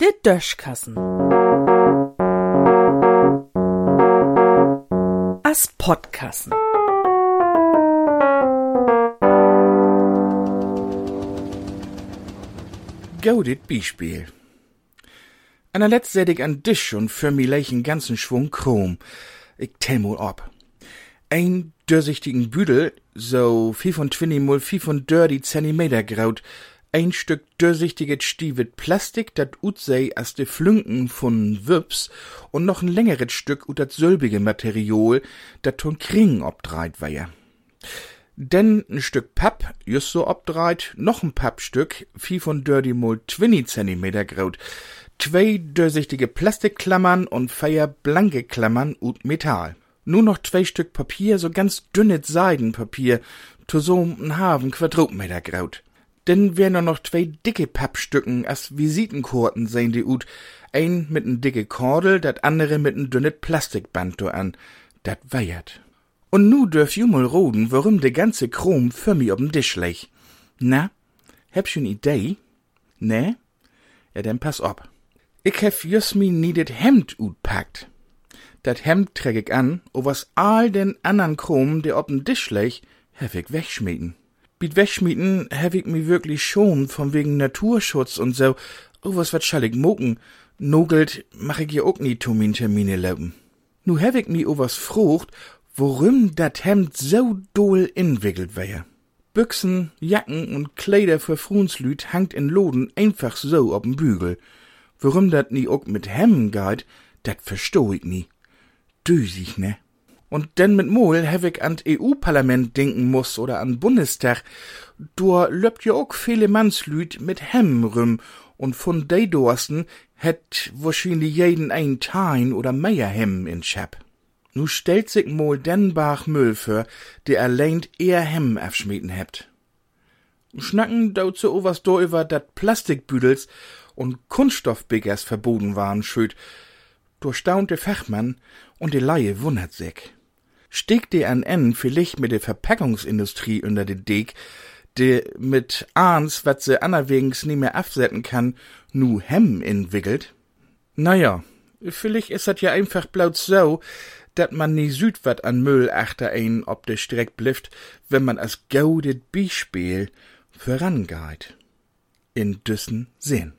Der Döschkassen. As Podkassen. Gaudet Beispiel. An der Letzt seh ich an Tisch und für mi leichen ganzen Schwung Chrom. Ich tell mal ab. Ein durchsichtigen Büdel, so 25 mal 35 Zentimeter graut, ein Stück durchsichtiges Stiewet Plastik, dat ut sei as de Flünken von Wips und noch ein längeres Stück ut dat sölbige Material, dat ton Kring obdreit war. Denn ein Stück Papp, just so obdreit, noch ein Pappstück, viel von dirty mal 20 Zentimeter graut, zwei durchsichtige Plastikklammern und feier blanke Klammern ut Metall. Nur noch zwei Stück Papier, so ganz dünnes Seidenpapier, to so ein halben Quadratmeter graut. Denn wär nur noch zwei dicke Pappstücken as Visitenkorten sehen die ut, ein mit n dicke Kordel, dat andere mit n dünnes Plastikband do an. Dat weiert. Und nu dürf ju mal roden, warum de ganze Chrom für mi ob'n Tisch lech. Na, hebsch n Idee? Ne? Ja, dann pass op. Ich hef just mi niedet Hemd utpackt. Dat Hemd träg ich an, o was all den andern Chrom, der ob'n Tisch lech, hef ich wegschmieden. Biet wegschmieden hef ich mi wirklich schon, von wegen Naturschutz und so. O was wat schall ich moken? Nogelt mach ich ja auch nie Termine laufen. Nu hef ich mi o was frucht, worum dat Hemd so doll inwickelt wär. Büchsen, Jacken und Kleider für Fruenslüt hangt in Loden einfach so ob'n Bügel. Warum dat nie ook mit Hemmen geht, dat versteh ich nie. Düsig, ne? Und denn mit Mol hef ich an EU-Parlament denken muss oder an Bundestag. Du löbt ja ook viele Mannslüt mit Hemmen rüm und von de Dorsten hätt wahrscheinlich jeden ein Tein oder mehr Hemmen in Schap. Nu stellt sich Mol den Bach Müll für, der allein eher Hemmen abschmieden hebt. Schnacken dazu o was do über dat Plastikbüdels und Kunststoffbiggers verboten waren schüt. Durchstaunte Fachmann und die Laie wundert sich. Steckt der an N vielleicht mit der Verpackungsindustrie unter de Deg, de mit Ahns, wat se anerwegens nie mehr absetzen kann, nu Hemm entwickelt? Naja, vielleicht ist dat ja einfach blaut so, dat man nie süd wat an Müll achter ein ob de Streck blifft, wenn man as gaudet Beispiel vorangeht. In düssen Sinn.